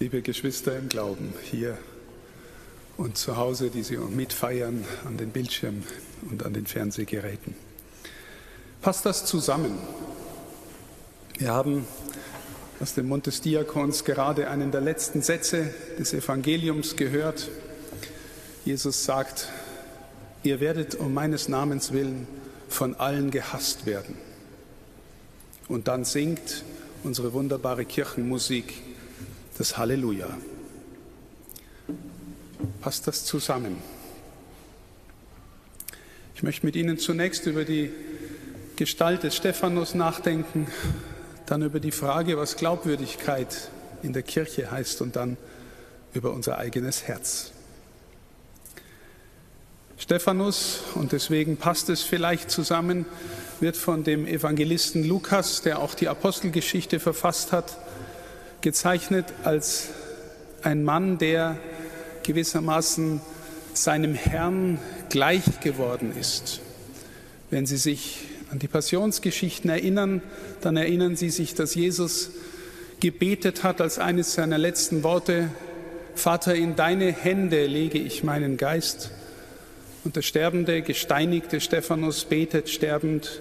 liebe Geschwister im Glauben hier und zu Hause, die Sie mitfeiern an den Bildschirmen und an den Fernsehgeräten. Passt das zusammen? Wir haben aus dem Mund des Diakons gerade einen der letzten Sätze des Evangeliums gehört. Jesus sagt, ihr werdet um meines Namens willen von allen gehasst werden. Und dann singt unsere wunderbare Kirchenmusik das Halleluja. Passt das zusammen? Ich möchte mit Ihnen zunächst über die Gestalt des Stephanus nachdenken, dann über die Frage, was Glaubwürdigkeit in der Kirche heißt und dann über unser eigenes Herz. Stephanus, und deswegen passt es vielleicht zusammen, wird von dem Evangelisten Lukas, der auch die Apostelgeschichte verfasst hat, gezeichnet als ein Mann, der gewissermaßen seinem Herrn gleich geworden ist. Wenn Sie sich an die Passionsgeschichten erinnern, dann erinnern Sie sich, dass Jesus gebetet hat als eines seiner letzten Worte, Vater, in deine Hände lege ich meinen Geist. Und der sterbende, gesteinigte Stephanus betet sterbend,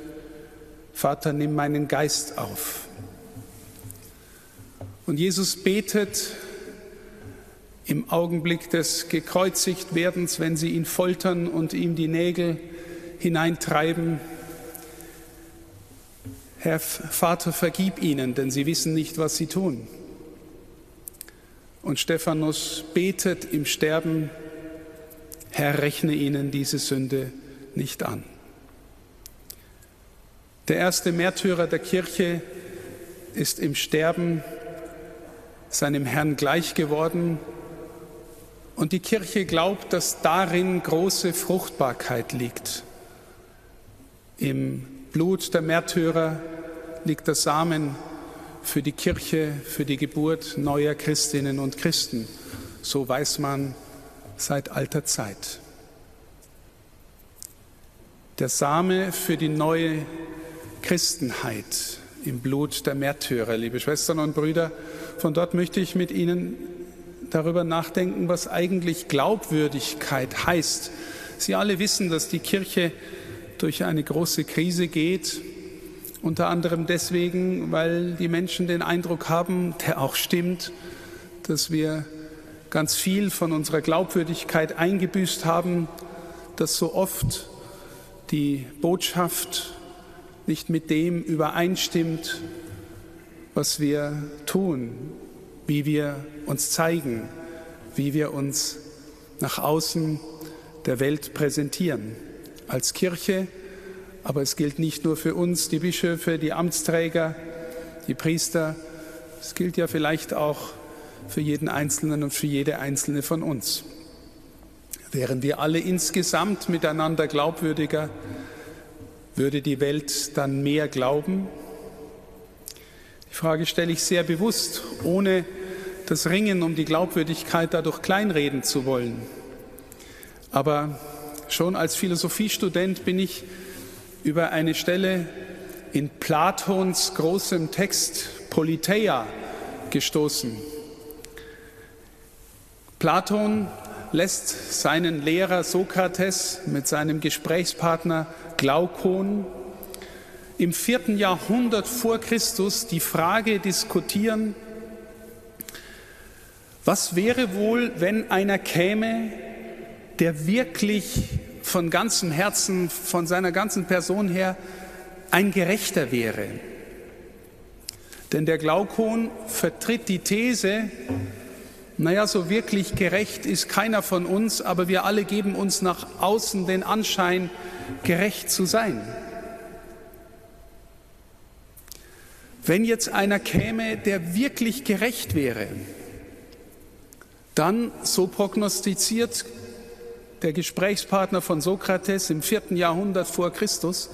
Vater, nimm meinen Geist auf. Und Jesus betet im Augenblick des Gekreuzigtwerdens, wenn sie ihn foltern und ihm die Nägel hineintreiben, Herr Vater, vergib ihnen, denn sie wissen nicht, was sie tun. Und Stephanus betet im Sterben, Herr, rechne ihnen diese Sünde nicht an. Der erste Märtyrer der Kirche ist im Sterben seinem Herrn gleich geworden. Und die Kirche glaubt, dass darin große Fruchtbarkeit liegt. Im Blut der Märtyrer liegt der Samen für die Kirche, für die Geburt neuer Christinnen und Christen. So weiß man seit alter Zeit. Der Same für die neue Christenheit im Blut der Märtyrer, liebe Schwestern und Brüder, von dort möchte ich mit Ihnen darüber nachdenken, was eigentlich Glaubwürdigkeit heißt. Sie alle wissen, dass die Kirche durch eine große Krise geht, unter anderem deswegen, weil die Menschen den Eindruck haben, der auch stimmt, dass wir ganz viel von unserer Glaubwürdigkeit eingebüßt haben, dass so oft die Botschaft nicht mit dem übereinstimmt, was wir tun, wie wir uns zeigen, wie wir uns nach außen der Welt präsentieren. Als Kirche, aber es gilt nicht nur für uns, die Bischöfe, die Amtsträger, die Priester, es gilt ja vielleicht auch für jeden Einzelnen und für jede Einzelne von uns. Wären wir alle insgesamt miteinander glaubwürdiger, würde die Welt dann mehr glauben die Frage stelle ich sehr bewusst, ohne das Ringen um die Glaubwürdigkeit dadurch kleinreden zu wollen. Aber schon als Philosophiestudent bin ich über eine Stelle in Platons großem Text Politeia gestoßen. Platon lässt seinen Lehrer Sokrates mit seinem Gesprächspartner Glaukon im vierten Jahrhundert vor Christus die Frage diskutieren, was wäre wohl, wenn einer käme, der wirklich von ganzem Herzen, von seiner ganzen Person her ein Gerechter wäre? Denn der Glaukon vertritt die These, naja, so wirklich gerecht ist keiner von uns, aber wir alle geben uns nach außen den Anschein, gerecht zu sein. Wenn jetzt einer käme, der wirklich gerecht wäre, dann, so prognostiziert der Gesprächspartner von Sokrates im vierten Jahrhundert vor Christus,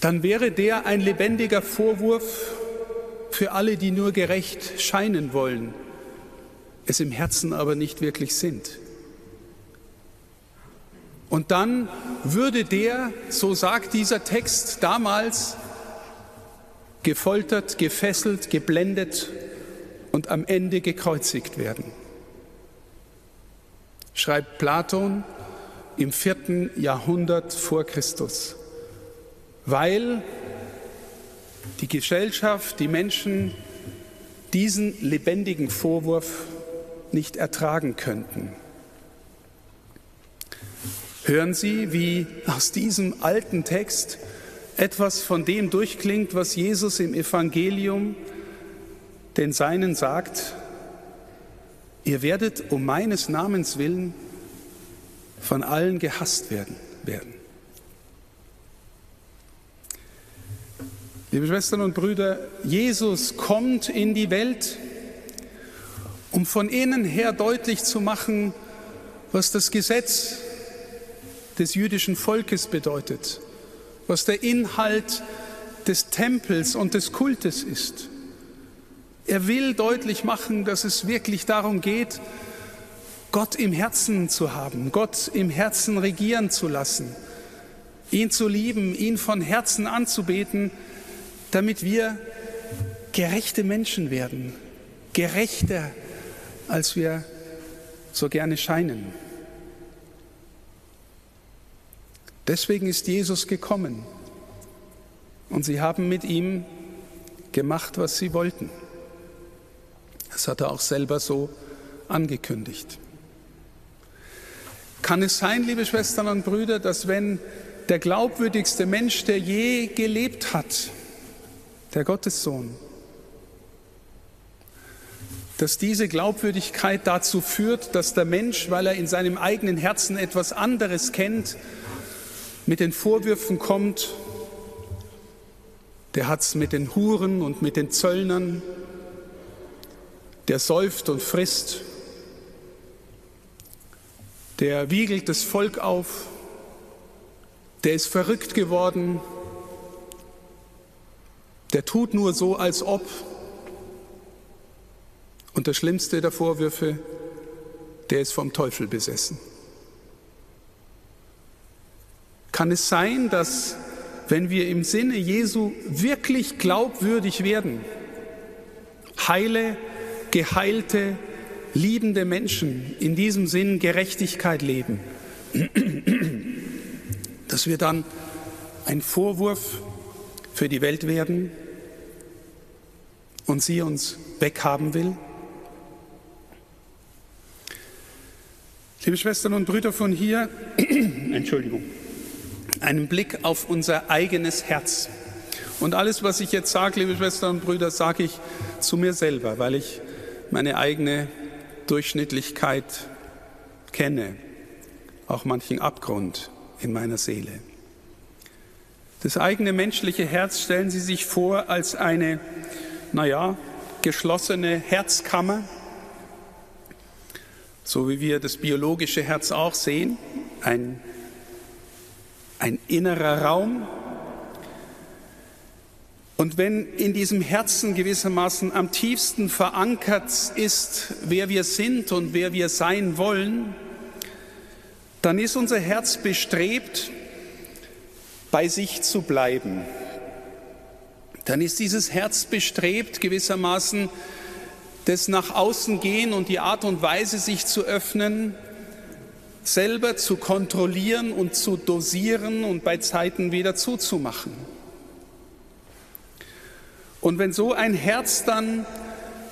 dann wäre der ein lebendiger Vorwurf für alle, die nur gerecht scheinen wollen, es im Herzen aber nicht wirklich sind. Und dann würde der, so sagt dieser Text, damals gefoltert, gefesselt, geblendet und am Ende gekreuzigt werden. Schreibt Platon im vierten Jahrhundert vor Christus, weil die Gesellschaft, die Menschen diesen lebendigen Vorwurf nicht ertragen könnten. Hören Sie, wie aus diesem alten Text etwas von dem durchklingt, was Jesus im Evangelium den Seinen sagt, ihr werdet um meines Namens willen von allen gehasst werden. werden. Liebe Schwestern und Brüder, Jesus kommt in die Welt, um von innen her deutlich zu machen, was das Gesetz des jüdischen Volkes bedeutet, was der Inhalt des Tempels und des Kultes ist. Er will deutlich machen, dass es wirklich darum geht, Gott im Herzen zu haben, Gott im Herzen regieren zu lassen, ihn zu lieben, ihn von Herzen anzubeten, damit wir gerechte Menschen werden, gerechter, als wir so gerne scheinen. Deswegen ist Jesus gekommen und sie haben mit ihm gemacht, was sie wollten. Das hat er auch selber so angekündigt. Kann es sein, liebe Schwestern und Brüder, dass wenn der glaubwürdigste Mensch, der je gelebt hat, der Gottessohn, dass diese Glaubwürdigkeit dazu führt, dass der Mensch, weil er in seinem eigenen Herzen etwas anderes kennt, mit den Vorwürfen kommt, der hat es mit den Huren und mit den Zöllnern, der säuft und frisst, der wiegelt das Volk auf, der ist verrückt geworden, der tut nur so, als ob. Und der schlimmste der Vorwürfe, der ist vom Teufel besessen. Kann es sein, dass wenn wir im Sinne Jesu wirklich glaubwürdig werden, heile, geheilte, liebende Menschen in diesem Sinn Gerechtigkeit leben, dass wir dann ein Vorwurf für die Welt werden und sie uns weghaben will? Liebe Schwestern und Brüder von hier, Entschuldigung, einen Blick auf unser eigenes Herz. Und alles, was ich jetzt sage, liebe Schwestern und Brüder, sage ich zu mir selber, weil ich meine eigene Durchschnittlichkeit kenne, auch manchen Abgrund in meiner Seele. Das eigene menschliche Herz stellen Sie sich vor als eine, naja, geschlossene Herzkammer, so wie wir das biologische Herz auch sehen, ein, ein innerer Raum. Und wenn in diesem Herzen gewissermaßen am tiefsten verankert ist, wer wir sind und wer wir sein wollen, dann ist unser Herz bestrebt, bei sich zu bleiben. Dann ist dieses Herz bestrebt, gewissermaßen das nach außen gehen und die Art und Weise, sich zu öffnen, selber zu kontrollieren und zu dosieren und bei Zeiten wieder zuzumachen. Und wenn so ein Herz dann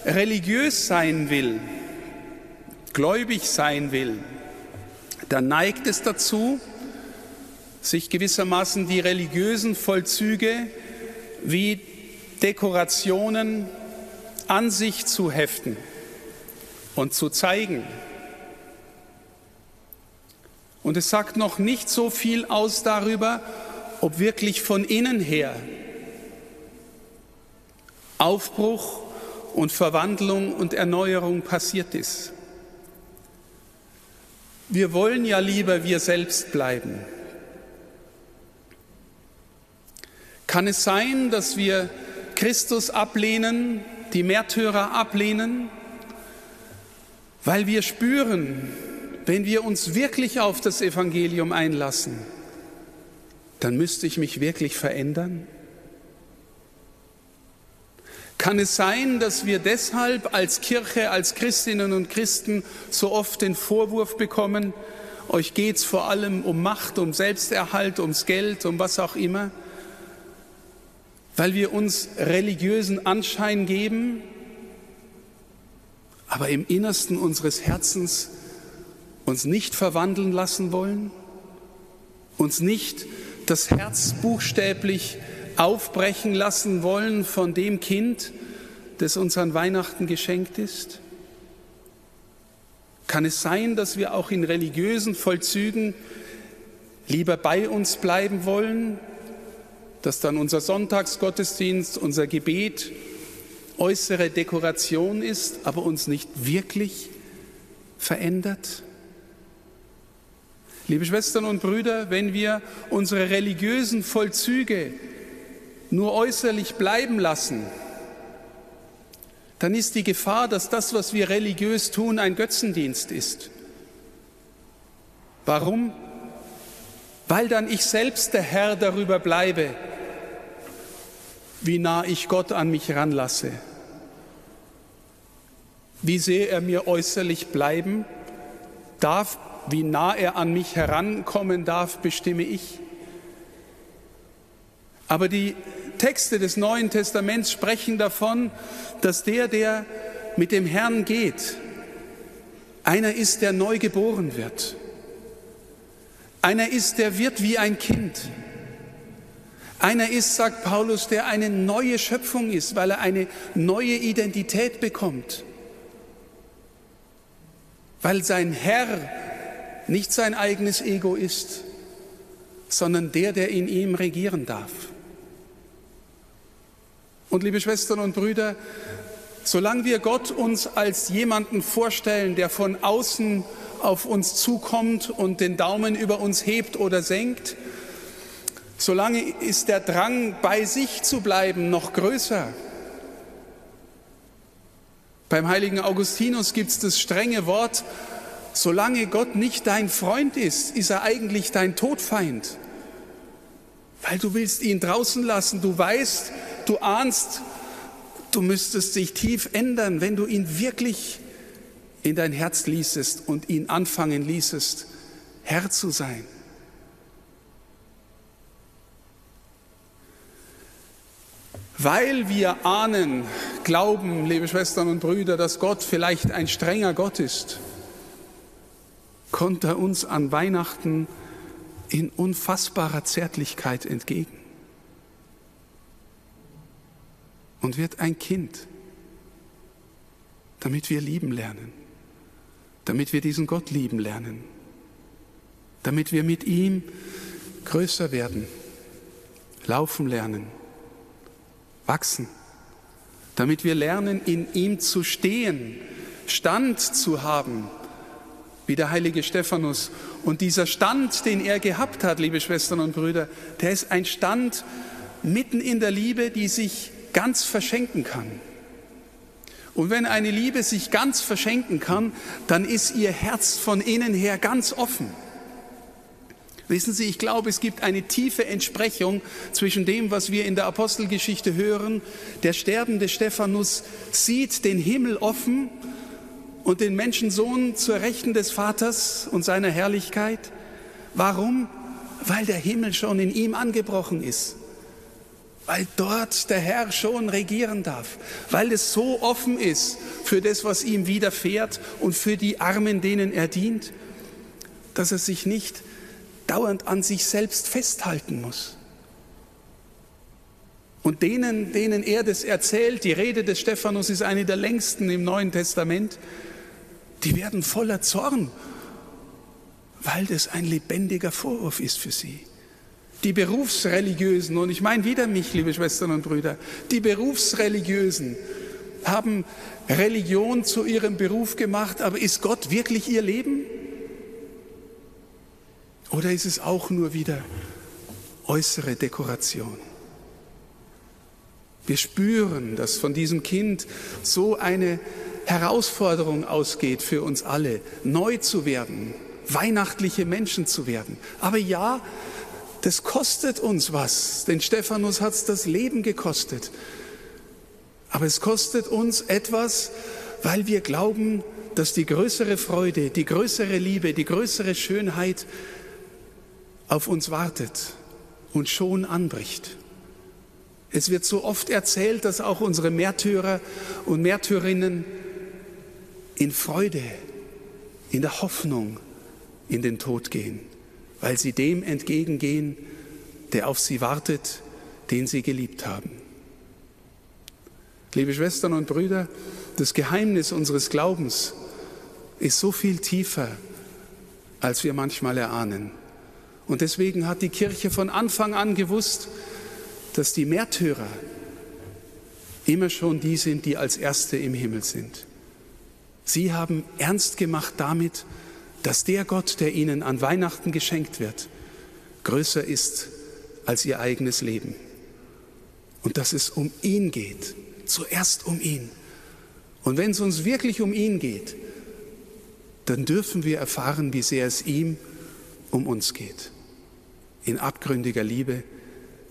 religiös sein will, gläubig sein will, dann neigt es dazu, sich gewissermaßen die religiösen Vollzüge wie Dekorationen an sich zu heften und zu zeigen. Und es sagt noch nicht so viel aus darüber, ob wirklich von innen her Aufbruch und Verwandlung und Erneuerung passiert ist. Wir wollen ja lieber wir selbst bleiben. Kann es sein, dass wir Christus ablehnen, die Märtyrer ablehnen, weil wir spüren, wenn wir uns wirklich auf das Evangelium einlassen, dann müsste ich mich wirklich verändern? Kann es sein, dass wir deshalb als Kirche, als Christinnen und Christen so oft den Vorwurf bekommen, euch geht es vor allem um Macht, um Selbsterhalt, ums Geld, um was auch immer, weil wir uns religiösen Anschein geben, aber im Innersten unseres Herzens uns nicht verwandeln lassen wollen, uns nicht das Herz buchstäblich aufbrechen lassen wollen von dem Kind, das uns an Weihnachten geschenkt ist? Kann es sein, dass wir auch in religiösen Vollzügen lieber bei uns bleiben wollen, dass dann unser Sonntagsgottesdienst, unser Gebet äußere Dekoration ist, aber uns nicht wirklich verändert? Liebe Schwestern und Brüder, wenn wir unsere religiösen Vollzüge nur äußerlich bleiben lassen, dann ist die Gefahr, dass das, was wir religiös tun, ein Götzendienst ist. Warum? Weil dann ich selbst der Herr darüber bleibe, wie nah ich Gott an mich ranlasse, wie sehr er mir äußerlich bleiben darf, wie nah er an mich herankommen darf, bestimme ich. Aber die Texte des Neuen Testaments sprechen davon, dass der, der mit dem Herrn geht, einer ist, der neu geboren wird. Einer ist, der wird wie ein Kind. Einer ist, sagt Paulus, der eine neue Schöpfung ist, weil er eine neue Identität bekommt. Weil sein Herr nicht sein eigenes Ego ist, sondern der, der in ihm regieren darf. Und liebe Schwestern und Brüder, solange wir Gott uns als jemanden vorstellen, der von außen auf uns zukommt und den Daumen über uns hebt oder senkt, solange ist der Drang, bei sich zu bleiben, noch größer. Beim heiligen Augustinus gibt es das strenge Wort, solange Gott nicht dein Freund ist, ist er eigentlich dein Todfeind. Weil du willst ihn draußen lassen, du weißt, du ahnst, du müsstest dich tief ändern, wenn du ihn wirklich in dein Herz ließest und ihn anfangen ließest, Herr zu sein. Weil wir ahnen, glauben, liebe Schwestern und Brüder, dass Gott vielleicht ein strenger Gott ist, kommt er uns an Weihnachten in unfassbarer Zärtlichkeit entgegen und wird ein Kind, damit wir lieben lernen, damit wir diesen Gott lieben lernen, damit wir mit ihm größer werden, laufen lernen, wachsen, damit wir lernen, in ihm zu stehen, Stand zu haben, wie der heilige Stephanus. Und dieser Stand, den er gehabt hat, liebe Schwestern und Brüder, der ist ein Stand mitten in der Liebe, die sich ganz verschenken kann. Und wenn eine Liebe sich ganz verschenken kann, dann ist ihr Herz von innen her ganz offen. Wissen Sie, ich glaube, es gibt eine tiefe Entsprechung zwischen dem, was wir in der Apostelgeschichte hören. Der sterbende Stephanus sieht den Himmel offen und den Menschensohn zur Rechten des Vaters und seiner Herrlichkeit. Warum? Weil der Himmel schon in ihm angebrochen ist. Weil dort der Herr schon regieren darf. Weil es so offen ist für das, was ihm widerfährt und für die Armen, denen er dient, dass er sich nicht dauernd an sich selbst festhalten muss. Und denen, denen er das erzählt, die Rede des Stephanus ist eine der längsten im Neuen Testament, die werden voller Zorn, weil das ein lebendiger Vorwurf ist für sie. Die Berufsreligiösen, und ich meine wieder mich, liebe Schwestern und Brüder, die Berufsreligiösen haben Religion zu ihrem Beruf gemacht, aber ist Gott wirklich ihr Leben? Oder ist es auch nur wieder äußere Dekoration? Wir spüren, dass von diesem Kind so eine Herausforderung ausgeht für uns alle, neu zu werden, weihnachtliche Menschen zu werden. Aber ja, das kostet uns was. Denn Stephanus hat es das Leben gekostet. Aber es kostet uns etwas, weil wir glauben, dass die größere Freude, die größere Liebe, die größere Schönheit auf uns wartet und schon anbricht. Es wird so oft erzählt, dass auch unsere Märtyrer und Märtyrinnen in Freude, in der Hoffnung in den Tod gehen, weil sie dem entgegengehen, der auf sie wartet, den sie geliebt haben. Liebe Schwestern und Brüder, das Geheimnis unseres Glaubens ist so viel tiefer, als wir manchmal erahnen. Und deswegen hat die Kirche von Anfang an gewusst, dass die Märtyrer immer schon die sind, die als Erste im Himmel sind. Sie haben ernst gemacht damit, dass der Gott, der ihnen an Weihnachten geschenkt wird, größer ist als ihr eigenes Leben. Und dass es um ihn geht, zuerst um ihn. Und wenn es uns wirklich um ihn geht, dann dürfen wir erfahren, wie sehr es ihm um uns geht. In abgründiger Liebe,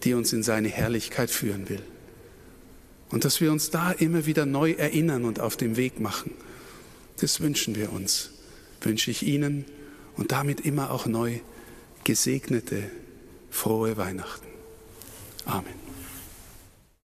die uns in seine Herrlichkeit führen will. Und dass wir uns da immer wieder neu erinnern und auf dem Weg machen, das wünschen wir uns, wünsche ich Ihnen und damit immer auch neu gesegnete, frohe Weihnachten. Amen.